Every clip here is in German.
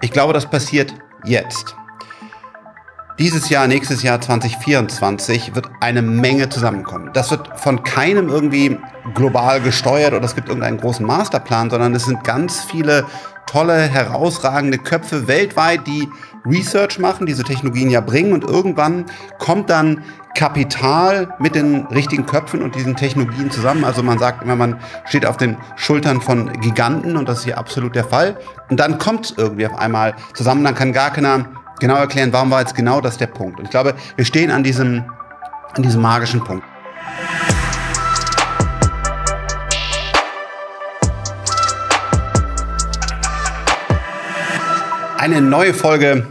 Ich glaube, das passiert jetzt. Dieses Jahr, nächstes Jahr 2024 wird eine Menge zusammenkommen. Das wird von keinem irgendwie global gesteuert oder es gibt irgendeinen großen Masterplan, sondern es sind ganz viele tolle, herausragende Köpfe weltweit, die Research machen, diese Technologien ja bringen und irgendwann kommt dann Kapital mit den richtigen Köpfen und diesen Technologien zusammen. Also man sagt immer, man steht auf den Schultern von Giganten und das ist hier absolut der Fall. Und dann kommt es irgendwie auf einmal zusammen, dann kann gar keiner genau erklären, warum war jetzt genau das der Punkt. Und ich glaube, wir stehen an diesem, an diesem magischen Punkt. Eine neue Folge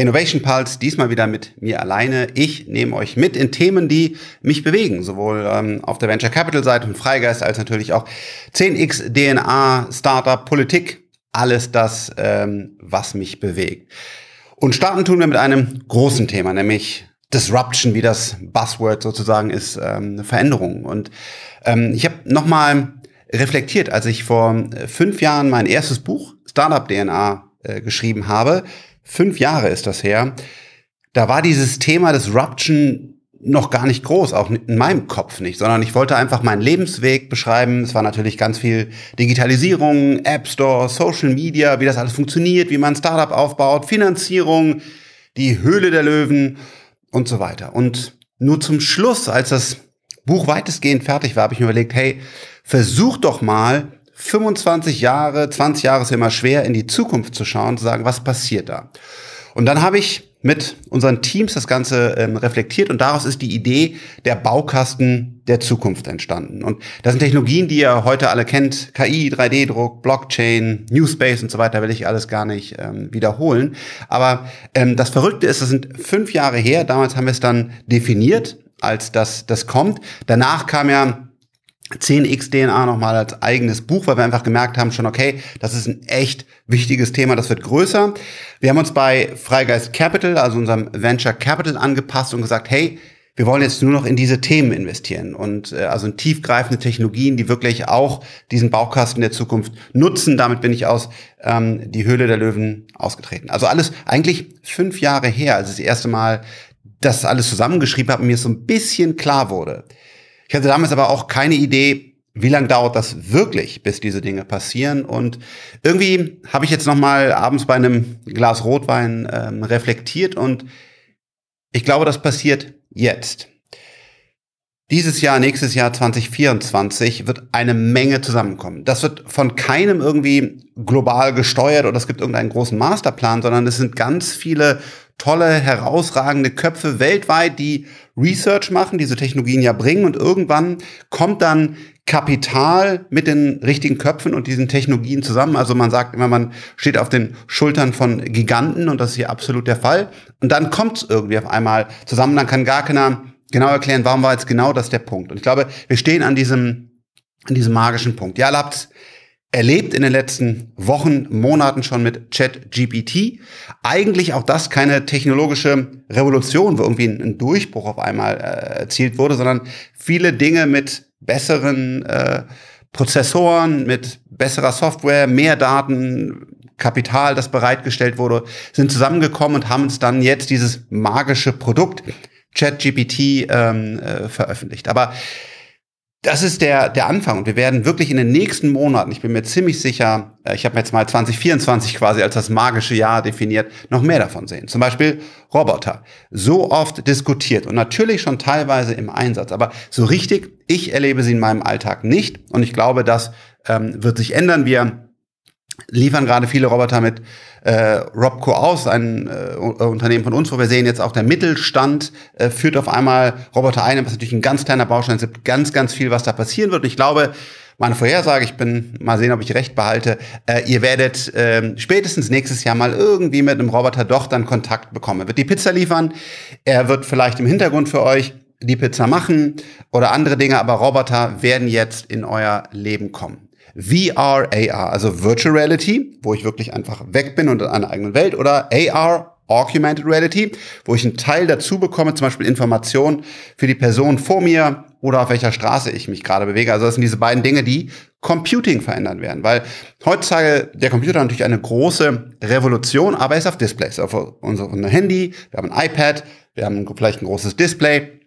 Innovation Pulse, diesmal wieder mit mir alleine. Ich nehme euch mit in Themen, die mich bewegen, sowohl ähm, auf der Venture Capital Seite und Freigeist als natürlich auch 10x DNA, Startup, Politik, alles das, ähm, was mich bewegt. Und starten tun wir mit einem großen Thema, nämlich Disruption, wie das Buzzword sozusagen ist, ähm, Veränderung. Und ähm, ich habe nochmal reflektiert, als ich vor fünf Jahren mein erstes Buch Startup DNA äh, geschrieben habe. Fünf Jahre ist das her. Da war dieses Thema Disruption noch gar nicht groß, auch in meinem Kopf nicht, sondern ich wollte einfach meinen Lebensweg beschreiben. Es war natürlich ganz viel Digitalisierung, App Store, Social Media, wie das alles funktioniert, wie man ein Startup aufbaut, Finanzierung, die Höhle der Löwen und so weiter. Und nur zum Schluss, als das Buch weitestgehend fertig war, habe ich mir überlegt, hey, versuch doch mal 25 Jahre, 20 Jahre ist immer schwer, in die Zukunft zu schauen, zu sagen, was passiert da? Und dann habe ich mit unseren Teams das Ganze ähm, reflektiert und daraus ist die Idee der Baukasten der Zukunft entstanden. Und das sind Technologien, die ihr heute alle kennt, KI, 3D-Druck, Blockchain, New Space und so weiter, will ich alles gar nicht ähm, wiederholen. Aber ähm, das Verrückte ist, das sind fünf Jahre her, damals haben wir es dann definiert, als das, das kommt. Danach kam ja 10x DNA nochmal als eigenes Buch, weil wir einfach gemerkt haben schon, okay, das ist ein echt wichtiges Thema, das wird größer. Wir haben uns bei Freigeist Capital, also unserem Venture Capital angepasst und gesagt, hey, wir wollen jetzt nur noch in diese Themen investieren und äh, also in tiefgreifende Technologien, die wirklich auch diesen Baukasten der Zukunft nutzen. Damit bin ich aus ähm, die Höhle der Löwen ausgetreten. Also alles eigentlich fünf Jahre her, als ich das erste Mal das alles zusammengeschrieben habe und mir so ein bisschen klar wurde ich hatte damals aber auch keine Idee, wie lange dauert das wirklich, bis diese Dinge passieren. Und irgendwie habe ich jetzt noch mal abends bei einem Glas Rotwein ähm, reflektiert und ich glaube, das passiert jetzt. Dieses Jahr, nächstes Jahr 2024 wird eine Menge zusammenkommen. Das wird von keinem irgendwie global gesteuert oder es gibt irgendeinen großen Masterplan, sondern es sind ganz viele tolle, herausragende Köpfe weltweit, die Research machen, diese Technologien ja bringen und irgendwann kommt dann Kapital mit den richtigen Köpfen und diesen Technologien zusammen. Also man sagt immer, man steht auf den Schultern von Giganten und das ist hier absolut der Fall. Und dann kommt es irgendwie auf einmal zusammen, dann kann gar keiner genau erklären, warum war jetzt genau das der Punkt. Und ich glaube, wir stehen an diesem, an diesem magischen Punkt. Ja, habt erlebt in den letzten Wochen, Monaten schon mit ChatGPT. Eigentlich auch das keine technologische Revolution, wo irgendwie ein, Durchbruch auf einmal äh, erzielt wurde, sondern viele Dinge mit besseren äh, Prozessoren, mit besserer Software, mehr Daten, Kapital, das bereitgestellt wurde, sind zusammengekommen und haben uns dann jetzt dieses magische Produkt ChatGPT ähm, äh, veröffentlicht. Aber das ist der, der Anfang. Und wir werden wirklich in den nächsten Monaten, ich bin mir ziemlich sicher, äh, ich habe jetzt mal 2024 quasi als das magische Jahr definiert, noch mehr davon sehen. Zum Beispiel Roboter. So oft diskutiert und natürlich schon teilweise im Einsatz. Aber so richtig, ich erlebe sie in meinem Alltag nicht. Und ich glaube, das ähm, wird sich ändern. Wir liefern gerade viele Roboter mit äh, Robco aus, ein äh, Unternehmen von uns, wo wir sehen jetzt auch der Mittelstand äh, führt auf einmal Roboter ein, was natürlich ein ganz kleiner Baustein ist. Es gibt ganz, ganz viel, was da passieren wird. Und ich glaube, meine Vorhersage, ich bin mal sehen, ob ich recht behalte, äh, ihr werdet äh, spätestens nächstes Jahr mal irgendwie mit einem Roboter doch dann Kontakt bekommen. Er wird die Pizza liefern, er wird vielleicht im Hintergrund für euch die Pizza machen oder andere Dinge, aber Roboter werden jetzt in euer Leben kommen. VR, AR, also Virtual Reality, wo ich wirklich einfach weg bin und in einer eigenen Welt, oder AR, Augmented Reality, wo ich einen Teil dazu bekomme, zum Beispiel Informationen für die Person vor mir oder auf welcher Straße ich mich gerade bewege. Also das sind diese beiden Dinge, die Computing verändern werden, weil heutzutage der Computer natürlich eine große Revolution, aber er ist auf Displays, auf unserem Handy, wir haben ein iPad, wir haben vielleicht ein großes Display.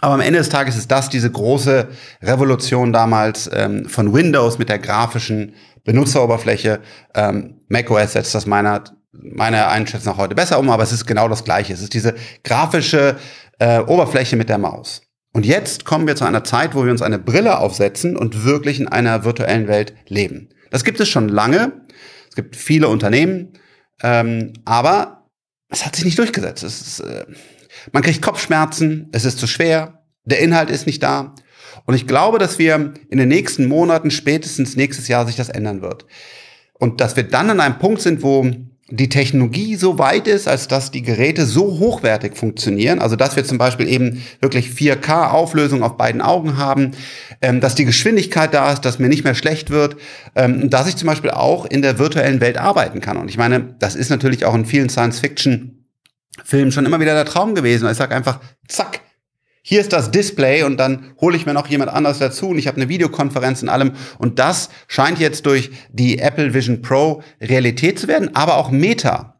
Aber am Ende des Tages ist das diese große Revolution damals ähm, von Windows mit der grafischen Benutzeroberfläche. Ähm, macOS setzt das meiner, meiner Einschätzung nach heute besser um, aber es ist genau das Gleiche. Es ist diese grafische äh, Oberfläche mit der Maus. Und jetzt kommen wir zu einer Zeit, wo wir uns eine Brille aufsetzen und wirklich in einer virtuellen Welt leben. Das gibt es schon lange. Es gibt viele Unternehmen, ähm, aber es hat sich nicht durchgesetzt. Es ist, äh, man kriegt Kopfschmerzen, es ist zu schwer, der Inhalt ist nicht da. Und ich glaube, dass wir in den nächsten Monaten, spätestens nächstes Jahr, sich das ändern wird. Und dass wir dann an einem Punkt sind, wo die Technologie so weit ist, als dass die Geräte so hochwertig funktionieren, also dass wir zum Beispiel eben wirklich 4K-Auflösung auf beiden Augen haben, ähm, dass die Geschwindigkeit da ist, dass mir nicht mehr schlecht wird, ähm, dass ich zum Beispiel auch in der virtuellen Welt arbeiten kann. Und ich meine, das ist natürlich auch in vielen Science-Fiction-Filmen schon immer wieder der Traum gewesen. Ich sage einfach, zack, hier ist das Display und dann hole ich mir noch jemand anders dazu und ich habe eine Videokonferenz in allem. Und das scheint jetzt durch die Apple Vision Pro Realität zu werden, aber auch Meta.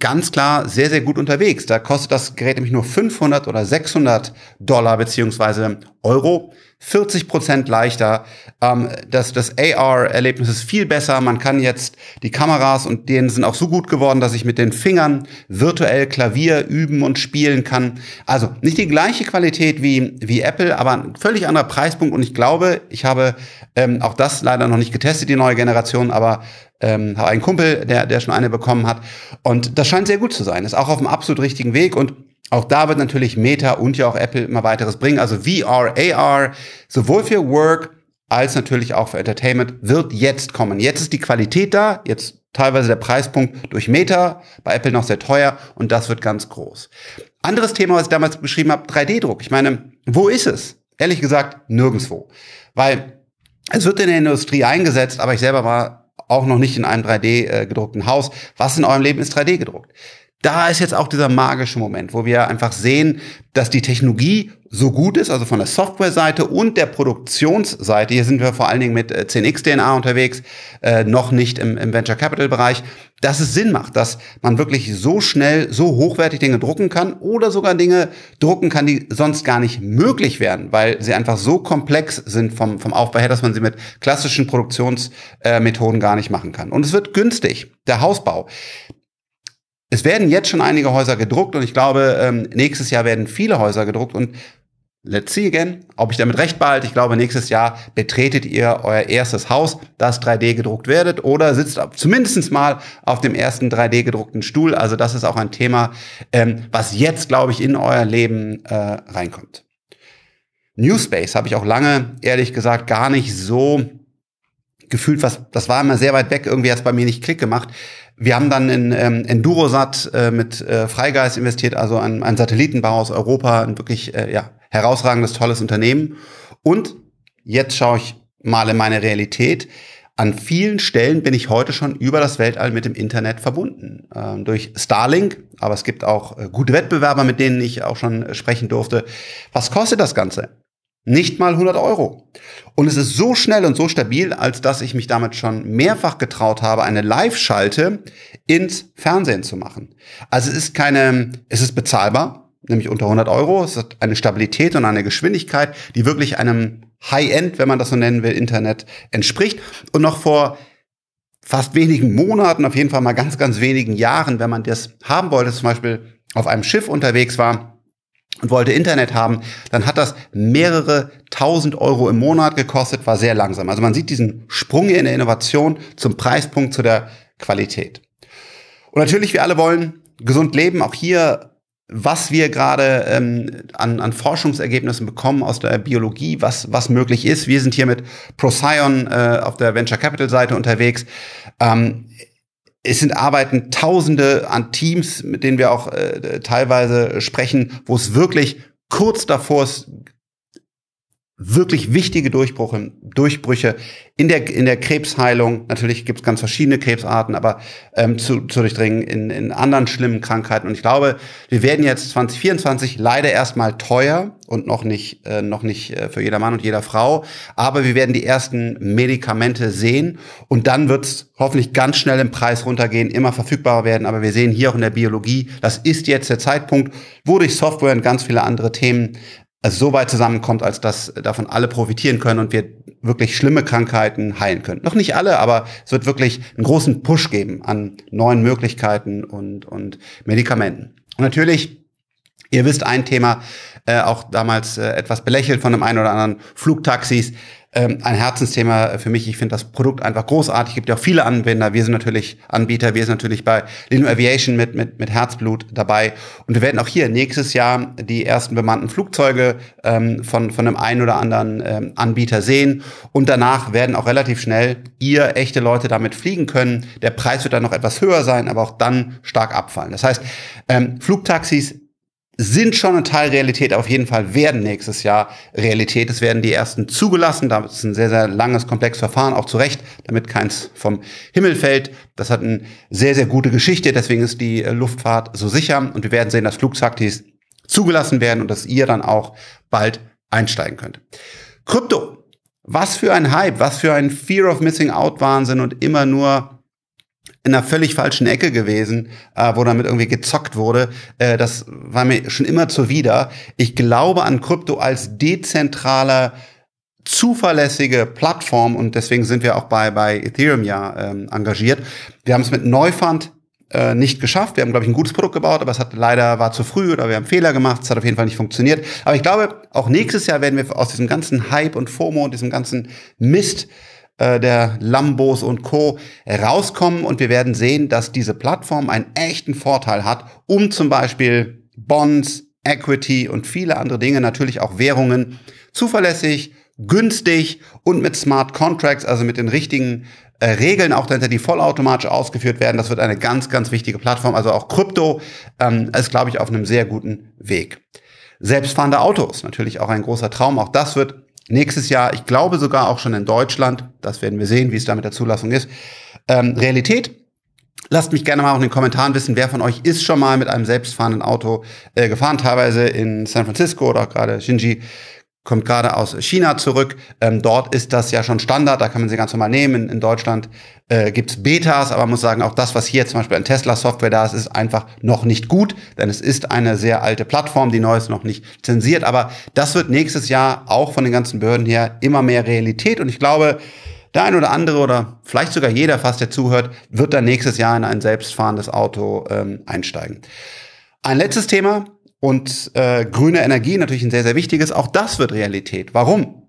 Ganz klar sehr, sehr gut unterwegs. Da kostet das Gerät nämlich nur 500 oder 600 Dollar beziehungsweise Euro. 40 Prozent leichter. Ähm, das das AR-Erlebnis ist viel besser. Man kann jetzt die Kameras und denen sind auch so gut geworden, dass ich mit den Fingern virtuell Klavier üben und spielen kann. Also nicht die gleiche Qualität wie, wie Apple, aber ein völlig anderer Preispunkt. Und ich glaube, ich habe ähm, auch das leider noch nicht getestet, die neue Generation, aber ähm, habe einen Kumpel, der, der schon eine bekommen hat. Und das scheint sehr gut zu sein. Ist auch auf dem absolut richtigen Weg. Und auch da wird natürlich Meta und ja auch Apple immer weiteres bringen. Also VR, AR, sowohl für Work als natürlich auch für Entertainment wird jetzt kommen. Jetzt ist die Qualität da, jetzt teilweise der Preispunkt durch Meta, bei Apple noch sehr teuer und das wird ganz groß. Anderes Thema, was ich damals beschrieben habe, 3D-Druck. Ich meine, wo ist es? Ehrlich gesagt, nirgendwo. Weil es wird in der Industrie eingesetzt, aber ich selber war auch noch nicht in einem 3D äh, gedruckten Haus. Was in eurem Leben ist 3D gedruckt? Da ist jetzt auch dieser magische Moment, wo wir einfach sehen, dass die Technologie so gut ist, also von der Softwareseite und der Produktionsseite. Hier sind wir vor allen Dingen mit 10x äh, unterwegs, äh, noch nicht im, im Venture Capital Bereich, dass es Sinn macht, dass man wirklich so schnell, so hochwertig Dinge drucken kann oder sogar Dinge drucken kann, die sonst gar nicht möglich wären, weil sie einfach so komplex sind vom, vom Aufbau her, dass man sie mit klassischen Produktionsmethoden äh, gar nicht machen kann. Und es wird günstig. Der Hausbau es werden jetzt schon einige Häuser gedruckt und ich glaube, ähm, nächstes Jahr werden viele Häuser gedruckt und let's see again, ob ich damit recht behalte. Ich glaube, nächstes Jahr betretet ihr euer erstes Haus, das 3D gedruckt werdet oder sitzt zumindest mal auf dem ersten 3D gedruckten Stuhl. Also das ist auch ein Thema, ähm, was jetzt, glaube ich, in euer Leben äh, reinkommt. Newspace habe ich auch lange, ehrlich gesagt, gar nicht so gefühlt, was, das war immer sehr weit weg, irgendwie hat es bei mir nicht Klick gemacht. Wir haben dann in ähm, Endurosat äh, mit äh, Freigeist investiert, also ein, ein Satellitenbau aus Europa, ein wirklich äh, ja, herausragendes, tolles Unternehmen. Und jetzt schaue ich mal in meine Realität. An vielen Stellen bin ich heute schon über das Weltall mit dem Internet verbunden. Ähm, durch Starlink, aber es gibt auch äh, gute Wettbewerber, mit denen ich auch schon äh, sprechen durfte. Was kostet das Ganze? Nicht mal 100 Euro. Und es ist so schnell und so stabil, als dass ich mich damit schon mehrfach getraut habe, eine Live-Schalte ins Fernsehen zu machen. Also es ist keine, es ist bezahlbar, nämlich unter 100 Euro. Es hat eine Stabilität und eine Geschwindigkeit, die wirklich einem High-End, wenn man das so nennen will, Internet entspricht. Und noch vor fast wenigen Monaten, auf jeden Fall mal ganz, ganz wenigen Jahren, wenn man das haben wollte, zum Beispiel auf einem Schiff unterwegs war, und wollte Internet haben, dann hat das mehrere tausend Euro im Monat gekostet, war sehr langsam. Also man sieht diesen Sprung in der Innovation zum Preispunkt zu der Qualität. Und natürlich, wir alle wollen gesund leben. Auch hier, was wir gerade ähm, an, an Forschungsergebnissen bekommen aus der Biologie, was, was möglich ist. Wir sind hier mit Procyon äh, auf der Venture Capital Seite unterwegs. Ähm, es sind Arbeiten Tausende an Teams, mit denen wir auch äh, teilweise sprechen, wo es wirklich kurz davor ist, wirklich wichtige Durchbrüche, Durchbrüche in der, in der Krebsheilung. Natürlich gibt es ganz verschiedene Krebsarten, aber ähm, zu, zu durchdringen in, in anderen schlimmen Krankheiten. Und ich glaube, wir werden jetzt 2024 leider erstmal teuer und noch nicht, äh, noch nicht äh, für jeder Mann und jeder Frau. Aber wir werden die ersten Medikamente sehen und dann wird es hoffentlich ganz schnell im Preis runtergehen, immer verfügbarer werden. Aber wir sehen hier auch in der Biologie, das ist jetzt der Zeitpunkt, wo durch Software und ganz viele andere Themen so weit zusammenkommt, als dass davon alle profitieren können und wir wirklich schlimme Krankheiten heilen können. Noch nicht alle, aber es wird wirklich einen großen Push geben an neuen Möglichkeiten und, und Medikamenten. Und natürlich, ihr wisst, ein Thema, äh, auch damals äh, etwas belächelt von dem einen oder anderen Flugtaxis, ähm, ein Herzensthema für mich. Ich finde das Produkt einfach großartig. Es gibt ja auch viele Anwender. Wir sind natürlich Anbieter. Wir sind natürlich bei Lino Aviation mit, mit, mit Herzblut dabei. Und wir werden auch hier nächstes Jahr die ersten bemannten Flugzeuge ähm, von, von einem einen oder anderen ähm, Anbieter sehen. Und danach werden auch relativ schnell ihr echte Leute damit fliegen können. Der Preis wird dann noch etwas höher sein, aber auch dann stark abfallen. Das heißt, ähm, Flugtaxis sind schon ein Teil Realität, auf jeden Fall werden nächstes Jahr Realität. Es werden die ersten zugelassen. Da ist ein sehr, sehr langes, komplexes Verfahren, auch zu Recht, damit keins vom Himmel fällt. Das hat eine sehr, sehr gute Geschichte. Deswegen ist die äh, Luftfahrt so sicher. Und wir werden sehen, dass Flugtaktis zugelassen werden und dass ihr dann auch bald einsteigen könnt. Krypto. Was für ein Hype, was für ein Fear of Missing Out Wahnsinn und immer nur in einer völlig falschen Ecke gewesen, äh, wo damit irgendwie gezockt wurde. Äh, das war mir schon immer zuwider. Ich glaube an Krypto als dezentrale, zuverlässige Plattform und deswegen sind wir auch bei, bei Ethereum ja ähm, engagiert. Wir haben es mit Neufund äh, nicht geschafft. Wir haben, glaube ich, ein gutes Produkt gebaut, aber es hat leider war zu früh oder wir haben Fehler gemacht. Es hat auf jeden Fall nicht funktioniert. Aber ich glaube, auch nächstes Jahr werden wir aus diesem ganzen Hype und FOMO und diesem ganzen Mist äh, der Lambos und Co. rauskommen und wir werden sehen, dass diese Plattform einen echten Vorteil hat, um zum Beispiel Bonds, Equity und viele andere Dinge, natürlich auch Währungen, zuverlässig, günstig und mit Smart Contracts, also mit den richtigen äh, Regeln auch dahinter, die vollautomatisch ausgeführt werden. Das wird eine ganz, ganz wichtige Plattform. Also auch Krypto ähm, ist, glaube ich, auf einem sehr guten Weg. Selbstfahrende Autos, natürlich auch ein großer Traum. Auch das wird nächstes Jahr, ich glaube sogar auch schon in Deutschland, das werden wir sehen, wie es da mit der Zulassung ist, ähm, Realität. Lasst mich gerne mal auch in den Kommentaren wissen, wer von euch ist schon mal mit einem selbstfahrenden Auto äh, gefahren, teilweise in San Francisco oder gerade Shinji kommt gerade aus China zurück. Ähm, dort ist das ja schon Standard, da kann man sie ganz normal nehmen. In, in Deutschland äh, gibt Betas, aber man muss sagen, auch das, was hier zum Beispiel an Tesla-Software da ist, ist einfach noch nicht gut, denn es ist eine sehr alte Plattform, die neu ist noch nicht zensiert. Aber das wird nächstes Jahr auch von den ganzen Behörden her immer mehr Realität. Und ich glaube, der ein oder andere oder vielleicht sogar jeder fast, der zuhört, wird dann nächstes Jahr in ein selbstfahrendes Auto ähm, einsteigen. Ein letztes Thema, und äh, grüne Energie natürlich ein sehr, sehr wichtiges. Auch das wird Realität. Warum?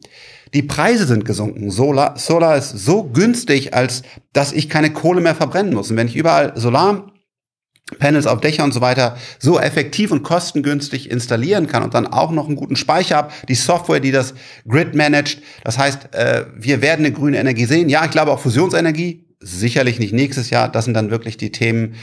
Die Preise sind gesunken. Solar, Solar ist so günstig, als dass ich keine Kohle mehr verbrennen muss. Und wenn ich überall Solarpanels auf Dächer und so weiter so effektiv und kostengünstig installieren kann und dann auch noch einen guten Speicher habe, die Software, die das Grid managt. Das heißt, äh, wir werden eine grüne Energie sehen. Ja, ich glaube auch Fusionsenergie. Sicherlich nicht nächstes Jahr. Das sind dann wirklich die Themen,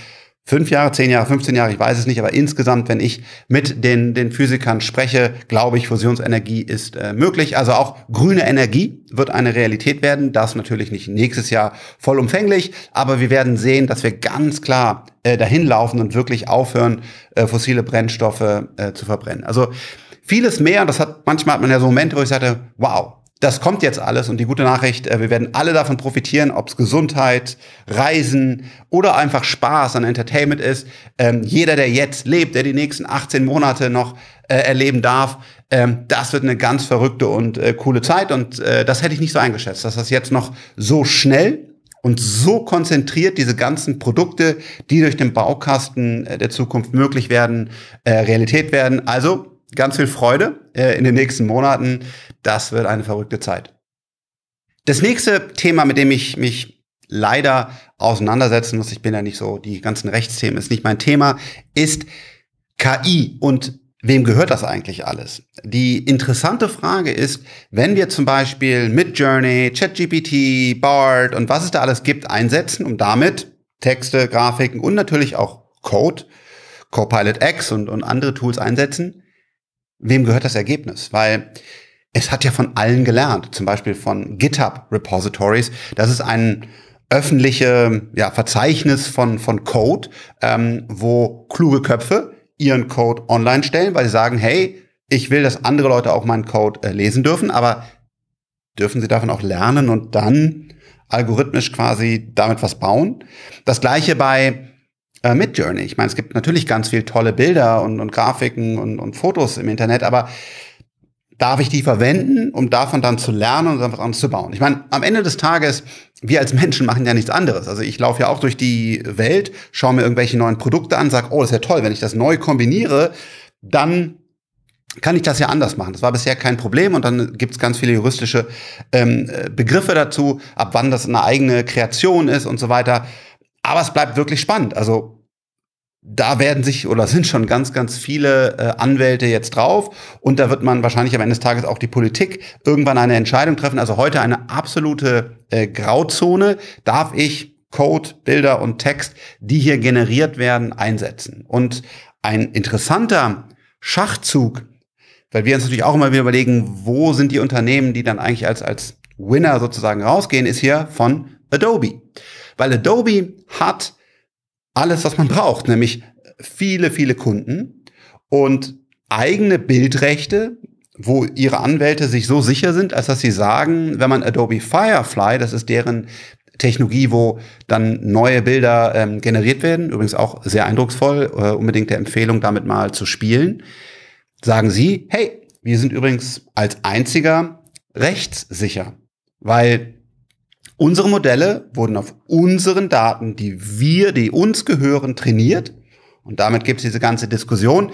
fünf Jahre, zehn Jahre, 15 Jahre, ich weiß es nicht, aber insgesamt, wenn ich mit den, den Physikern spreche, glaube ich, Fusionsenergie ist äh, möglich. Also auch grüne Energie wird eine Realität werden. Das natürlich nicht nächstes Jahr vollumfänglich, aber wir werden sehen, dass wir ganz klar äh, dahin laufen und wirklich aufhören, äh, fossile Brennstoffe äh, zu verbrennen. Also vieles mehr. Das hat manchmal hat man ja so Momente, wo ich sagte, wow, das kommt jetzt alles und die gute Nachricht, äh, wir werden alle davon profitieren, ob es Gesundheit, Reisen oder einfach Spaß an Entertainment ist. Ähm, jeder, der jetzt lebt, der die nächsten 18 Monate noch äh, erleben darf, ähm, das wird eine ganz verrückte und äh, coole Zeit und äh, das hätte ich nicht so eingeschätzt, dass das jetzt noch so schnell und so konzentriert diese ganzen Produkte, die durch den Baukasten äh, der Zukunft möglich werden, äh, Realität werden. Also ganz viel Freude äh, in den nächsten Monaten. Das wird eine verrückte Zeit. Das nächste Thema, mit dem ich mich leider auseinandersetzen muss, ich bin ja nicht so, die ganzen Rechtsthemen ist nicht mein Thema, ist KI und wem gehört das eigentlich alles? Die interessante Frage ist, wenn wir zum Beispiel Midjourney, ChatGPT, BART und was es da alles gibt einsetzen, um damit Texte, Grafiken und natürlich auch Code, Copilot X und, und andere Tools einsetzen, wem gehört das Ergebnis? Weil es hat ja von allen gelernt, zum Beispiel von GitHub Repositories. Das ist ein öffentliche ja, Verzeichnis von, von Code, ähm, wo kluge Köpfe ihren Code online stellen, weil sie sagen, hey, ich will, dass andere Leute auch meinen Code äh, lesen dürfen, aber dürfen sie davon auch lernen und dann algorithmisch quasi damit was bauen. Das gleiche bei äh, Midjourney. Ich meine, es gibt natürlich ganz viel tolle Bilder und, und Grafiken und, und Fotos im Internet, aber darf ich die verwenden, um davon dann zu lernen und anderes zu bauen? Ich meine, am Ende des Tages, wir als Menschen machen ja nichts anderes. Also ich laufe ja auch durch die Welt, schaue mir irgendwelche neuen Produkte an, sage, oh, das ist ja toll, wenn ich das neu kombiniere, dann kann ich das ja anders machen. Das war bisher kein Problem und dann gibt es ganz viele juristische ähm, Begriffe dazu, ab wann das eine eigene Kreation ist und so weiter. Aber es bleibt wirklich spannend. Also da werden sich oder sind schon ganz, ganz viele äh, Anwälte jetzt drauf und da wird man wahrscheinlich am Ende des Tages auch die Politik irgendwann eine Entscheidung treffen. Also heute eine absolute äh, Grauzone. Darf ich Code, Bilder und Text, die hier generiert werden, einsetzen? Und ein interessanter Schachzug, weil wir uns natürlich auch immer wieder überlegen, wo sind die Unternehmen, die dann eigentlich als, als Winner sozusagen rausgehen, ist hier von Adobe. Weil Adobe hat alles, was man braucht, nämlich viele, viele Kunden und eigene Bildrechte, wo ihre Anwälte sich so sicher sind, als dass sie sagen, wenn man Adobe Firefly, das ist deren Technologie, wo dann neue Bilder ähm, generiert werden, übrigens auch sehr eindrucksvoll, äh, unbedingt der Empfehlung, damit mal zu spielen, sagen sie, hey, wir sind übrigens als einziger rechtssicher, weil Unsere Modelle wurden auf unseren Daten, die wir, die uns gehören, trainiert. Und damit gibt es diese ganze Diskussion.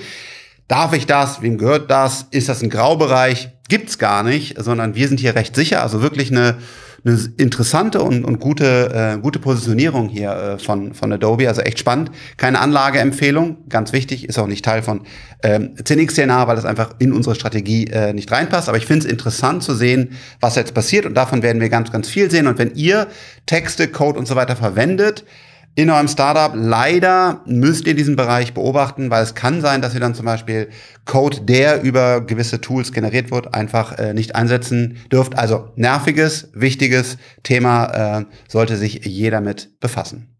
Darf ich das? Wem gehört das? Ist das ein Graubereich? Gibt's gar nicht, sondern wir sind hier recht sicher. Also wirklich eine eine interessante und, und gute, äh, gute Positionierung hier äh, von, von Adobe. Also echt spannend. Keine Anlageempfehlung, ganz wichtig, ist auch nicht Teil von ähm, 10xDNA, weil das einfach in unsere Strategie äh, nicht reinpasst. Aber ich finde es interessant zu sehen, was jetzt passiert und davon werden wir ganz, ganz viel sehen. Und wenn ihr Texte, Code und so weiter verwendet, in eurem Startup. Leider müsst ihr diesen Bereich beobachten, weil es kann sein, dass ihr dann zum Beispiel Code, der über gewisse Tools generiert wird, einfach äh, nicht einsetzen dürft. Also nerviges, wichtiges Thema äh, sollte sich jeder mit befassen.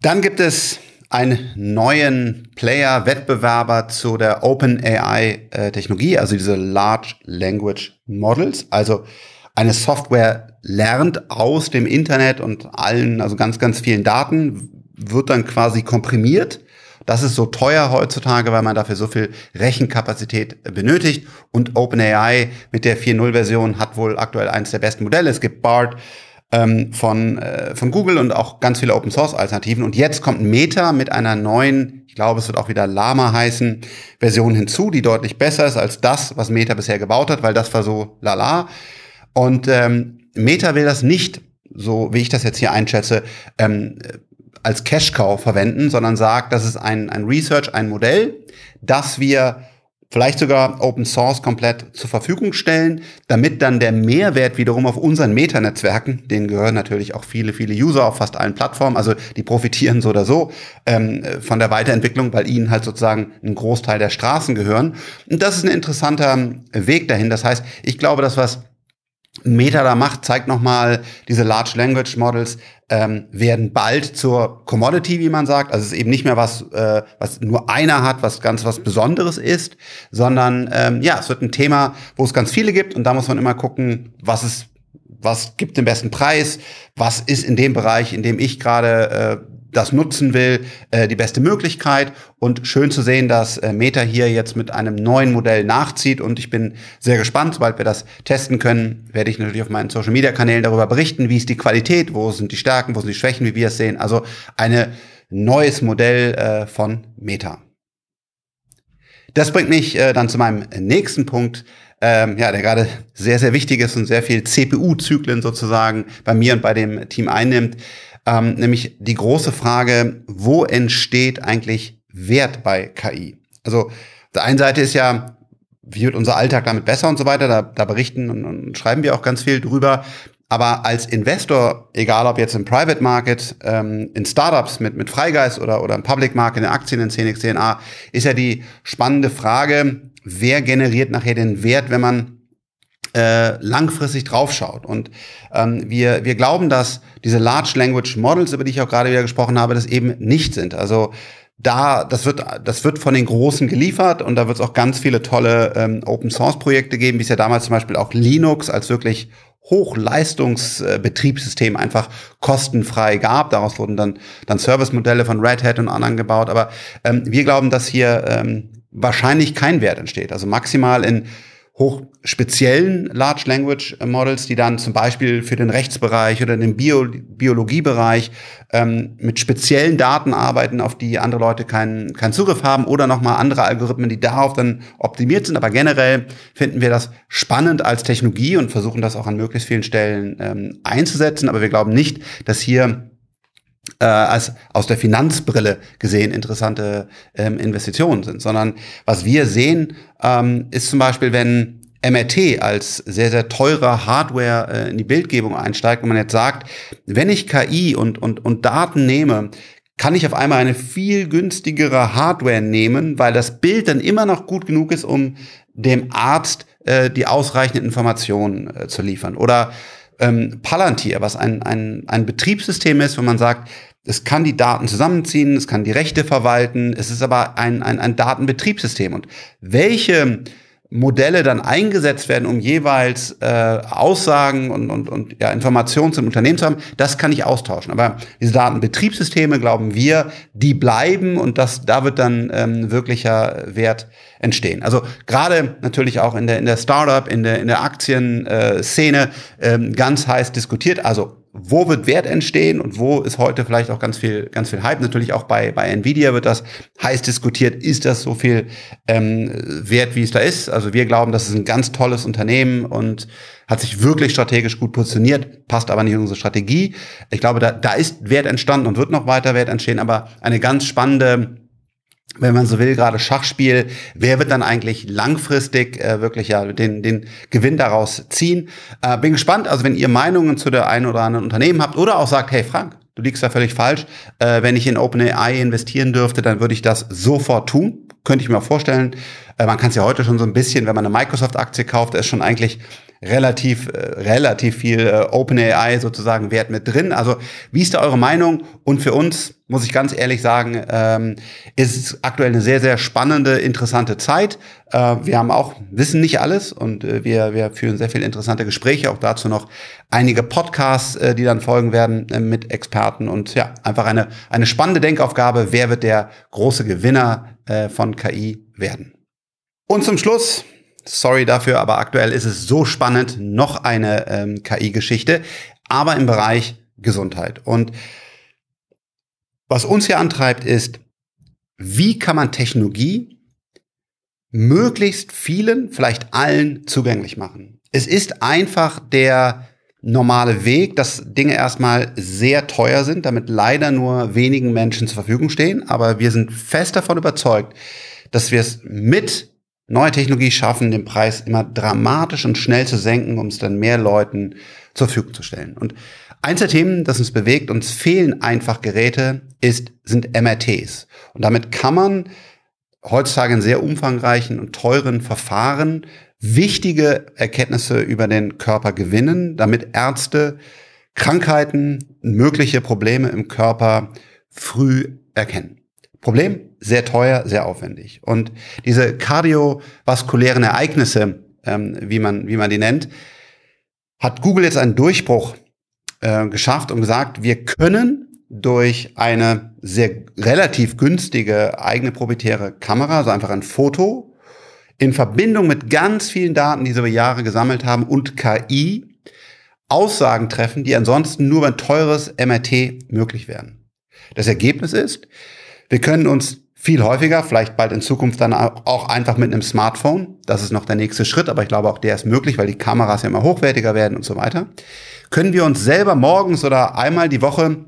Dann gibt es einen neuen Player, Wettbewerber zu der OpenAI-Technologie, äh, also diese Large Language Models. Also eine Software lernt aus dem Internet und allen, also ganz, ganz vielen Daten, wird dann quasi komprimiert. Das ist so teuer heutzutage, weil man dafür so viel Rechenkapazität benötigt. Und OpenAI mit der 4.0-Version hat wohl aktuell eines der besten Modelle. Es gibt BART ähm, von, äh, von Google und auch ganz viele Open-Source-Alternativen. Und jetzt kommt Meta mit einer neuen, ich glaube, es wird auch wieder Lama heißen, Version hinzu, die deutlich besser ist als das, was Meta bisher gebaut hat, weil das war so lala. Und ähm, Meta will das nicht, so wie ich das jetzt hier einschätze, ähm, als Cash-Cow verwenden, sondern sagt, das ist ein, ein Research, ein Modell, das wir vielleicht sogar Open Source komplett zur Verfügung stellen, damit dann der Mehrwert wiederum auf unseren Meta-Netzwerken, denen gehören natürlich auch viele, viele User auf fast allen Plattformen, also die profitieren so oder so ähm, von der Weiterentwicklung, weil ihnen halt sozusagen ein Großteil der Straßen gehören. Und das ist ein interessanter Weg dahin. Das heißt, ich glaube, dass was Meta da macht, zeigt nochmal, diese Large Language Models ähm, werden bald zur Commodity, wie man sagt. Also es ist eben nicht mehr was, äh, was nur einer hat, was ganz was Besonderes ist, sondern ähm, ja, es wird ein Thema, wo es ganz viele gibt und da muss man immer gucken, was ist, was gibt den besten Preis, was ist in dem Bereich, in dem ich gerade äh, das nutzen will, äh, die beste Möglichkeit. Und schön zu sehen, dass äh, Meta hier jetzt mit einem neuen Modell nachzieht. Und ich bin sehr gespannt, sobald wir das testen können, werde ich natürlich auf meinen Social Media Kanälen darüber berichten, wie ist die Qualität, wo sind die Stärken, wo sind die Schwächen, wie wir es sehen. Also ein neues Modell äh, von Meta. Das bringt mich äh, dann zu meinem nächsten Punkt, ähm, ja, der gerade sehr, sehr wichtig ist und sehr viel CPU-Zyklen sozusagen bei mir und bei dem Team einnimmt ähm, nämlich die große Frage, wo entsteht eigentlich Wert bei KI? Also, der einen Seite ist ja, wie wird unser Alltag damit besser und so weiter, da, da berichten und, und schreiben wir auch ganz viel drüber. Aber als Investor, egal ob jetzt im Private Market, ähm, in Startups mit, mit Freigeist oder, oder im Public Market, in Aktien, in CNX, CNA, ist ja die spannende Frage, wer generiert nachher den Wert, wenn man äh, langfristig draufschaut. Und ähm, wir, wir glauben, dass diese Large Language Models, über die ich auch gerade wieder gesprochen habe, das eben nicht sind. Also da, das wird, das wird von den Großen geliefert und da wird es auch ganz viele tolle ähm, Open Source Projekte geben, wie es ja damals zum Beispiel auch Linux als wirklich Hochleistungsbetriebssystem einfach kostenfrei gab. Daraus wurden dann, dann Service-Modelle von Red Hat und anderen gebaut. Aber ähm, wir glauben, dass hier ähm, wahrscheinlich kein Wert entsteht. Also maximal in hochspeziellen Large Language Models, die dann zum Beispiel für den Rechtsbereich oder den Bio Biologiebereich ähm, mit speziellen Daten arbeiten, auf die andere Leute keinen keinen Zugriff haben oder nochmal andere Algorithmen, die darauf dann optimiert sind. Aber generell finden wir das spannend als Technologie und versuchen das auch an möglichst vielen Stellen ähm, einzusetzen. Aber wir glauben nicht, dass hier äh, als aus der Finanzbrille gesehen interessante ähm, Investitionen sind, sondern was wir sehen, ähm, ist zum Beispiel, wenn MRT als sehr, sehr teurer Hardware äh, in die Bildgebung einsteigt und man jetzt sagt, wenn ich KI und, und, und Daten nehme, kann ich auf einmal eine viel günstigere Hardware nehmen, weil das Bild dann immer noch gut genug ist, um dem Arzt äh, die ausreichenden Informationen äh, zu liefern. Oder ähm, Palantir, was ein, ein, ein Betriebssystem ist, wo man sagt, es kann die Daten zusammenziehen, es kann die Rechte verwalten, es ist aber ein, ein, ein Datenbetriebssystem. Und welche Modelle dann eingesetzt werden, um jeweils äh, Aussagen und, und, und ja, Informationen zum Unternehmen zu haben, das kann ich austauschen. Aber diese Datenbetriebssysteme, glauben wir, die bleiben und das, da wird dann ähm, wirklicher Wert entstehen. Also gerade natürlich auch in der, in der Startup, in der, in der Aktienszene äh, ähm, ganz heiß diskutiert. Also wo wird Wert entstehen und wo ist heute vielleicht auch ganz viel, ganz viel Hype. Natürlich auch bei, bei Nvidia wird das heiß diskutiert. Ist das so viel ähm, wert, wie es da ist? Also wir glauben, das ist ein ganz tolles Unternehmen und hat sich wirklich strategisch gut positioniert, passt aber nicht in unsere Strategie. Ich glaube, da, da ist Wert entstanden und wird noch weiter Wert entstehen, aber eine ganz spannende wenn man so will, gerade Schachspiel, wer wird dann eigentlich langfristig äh, wirklich ja den, den Gewinn daraus ziehen? Äh, bin gespannt, also wenn ihr Meinungen zu der einen oder anderen Unternehmen habt oder auch sagt, hey Frank, du liegst da völlig falsch, äh, wenn ich in OpenAI investieren dürfte, dann würde ich das sofort tun. Könnte ich mir auch vorstellen. Äh, man kann es ja heute schon so ein bisschen, wenn man eine Microsoft-Aktie kauft, ist schon eigentlich relativ, äh, relativ viel äh, OpenAI sozusagen Wert mit drin. Also wie ist da eure Meinung? Und für uns, muss ich ganz ehrlich sagen, ähm, ist aktuell eine sehr, sehr spannende, interessante Zeit. Äh, wir haben auch, wissen nicht alles und äh, wir, wir führen sehr viele interessante Gespräche, auch dazu noch einige Podcasts, äh, die dann folgen werden äh, mit Experten und ja, einfach eine, eine spannende Denkaufgabe. Wer wird der große Gewinner äh, von KI werden? Und zum Schluss Sorry dafür, aber aktuell ist es so spannend, noch eine ähm, KI-Geschichte, aber im Bereich Gesundheit. Und was uns hier antreibt, ist, wie kann man Technologie möglichst vielen, vielleicht allen zugänglich machen? Es ist einfach der normale Weg, dass Dinge erstmal sehr teuer sind, damit leider nur wenigen Menschen zur Verfügung stehen. Aber wir sind fest davon überzeugt, dass wir es mit Neue Technologie schaffen, den Preis immer dramatisch und schnell zu senken, um es dann mehr Leuten zur Verfügung zu stellen. Und eins der Themen, das uns bewegt, uns fehlen einfach Geräte, ist, sind MRTs. Und damit kann man heutzutage in sehr umfangreichen und teuren Verfahren wichtige Erkenntnisse über den Körper gewinnen, damit Ärzte Krankheiten, mögliche Probleme im Körper früh erkennen. Problem, sehr teuer, sehr aufwendig. Und diese kardiovaskulären Ereignisse, ähm, wie, man, wie man die nennt, hat Google jetzt einen Durchbruch äh, geschafft und gesagt, wir können durch eine sehr relativ günstige eigene proprietäre Kamera, also einfach ein Foto, in Verbindung mit ganz vielen Daten, die sie über Jahre gesammelt haben und KI, Aussagen treffen, die ansonsten nur beim teures MRT möglich wären. Das Ergebnis ist, wir können uns viel häufiger, vielleicht bald in Zukunft dann auch einfach mit einem Smartphone. Das ist noch der nächste Schritt, aber ich glaube auch der ist möglich, weil die Kameras ja immer hochwertiger werden und so weiter. Können wir uns selber morgens oder einmal die Woche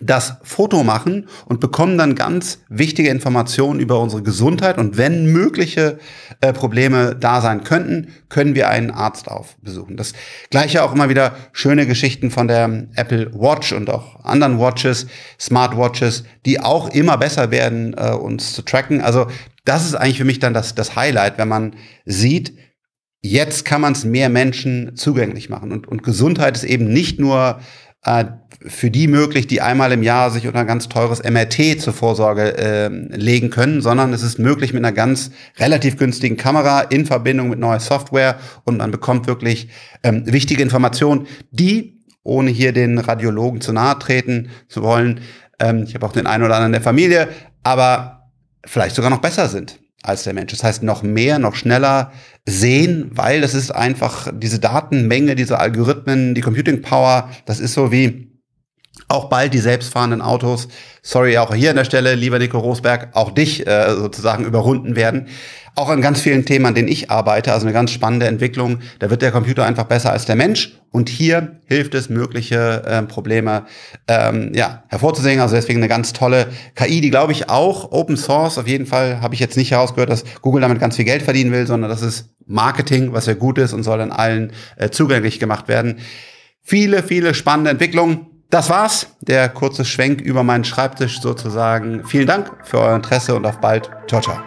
das Foto machen und bekommen dann ganz wichtige Informationen über unsere Gesundheit. Und wenn mögliche äh, Probleme da sein könnten, können wir einen Arzt aufbesuchen. Das gleiche auch immer wieder schöne Geschichten von der Apple Watch und auch anderen Watches, Smartwatches, die auch immer besser werden, äh, uns zu tracken. Also das ist eigentlich für mich dann das, das Highlight, wenn man sieht, jetzt kann man es mehr Menschen zugänglich machen. Und, und Gesundheit ist eben nicht nur für die möglich, die einmal im Jahr sich unter ein ganz teures MRT zur Vorsorge äh, legen können, sondern es ist möglich mit einer ganz relativ günstigen Kamera in Verbindung mit neuer Software und man bekommt wirklich ähm, wichtige Informationen, die, ohne hier den Radiologen zu nahe treten zu wollen, ähm, ich habe auch den einen oder anderen der Familie, aber vielleicht sogar noch besser sind als der Mensch. Das heißt, noch mehr, noch schneller sehen, weil das ist einfach diese Datenmenge, diese Algorithmen, die Computing Power, das ist so wie auch bald die selbstfahrenden Autos, sorry, auch hier an der Stelle, lieber Nico Rosberg, auch dich äh, sozusagen überrunden werden. Auch an ganz vielen Themen, an denen ich arbeite, also eine ganz spannende Entwicklung. Da wird der Computer einfach besser als der Mensch. Und hier hilft es, mögliche äh, Probleme ähm, ja, hervorzusehen. Also deswegen eine ganz tolle KI, die glaube ich auch Open Source. Auf jeden Fall habe ich jetzt nicht herausgehört, dass Google damit ganz viel Geld verdienen will, sondern das ist Marketing, was ja gut ist und soll dann allen äh, zugänglich gemacht werden. Viele, viele spannende Entwicklungen. Das war's, der kurze Schwenk über meinen Schreibtisch sozusagen. Vielen Dank für euer Interesse und auf bald. Ciao, ciao.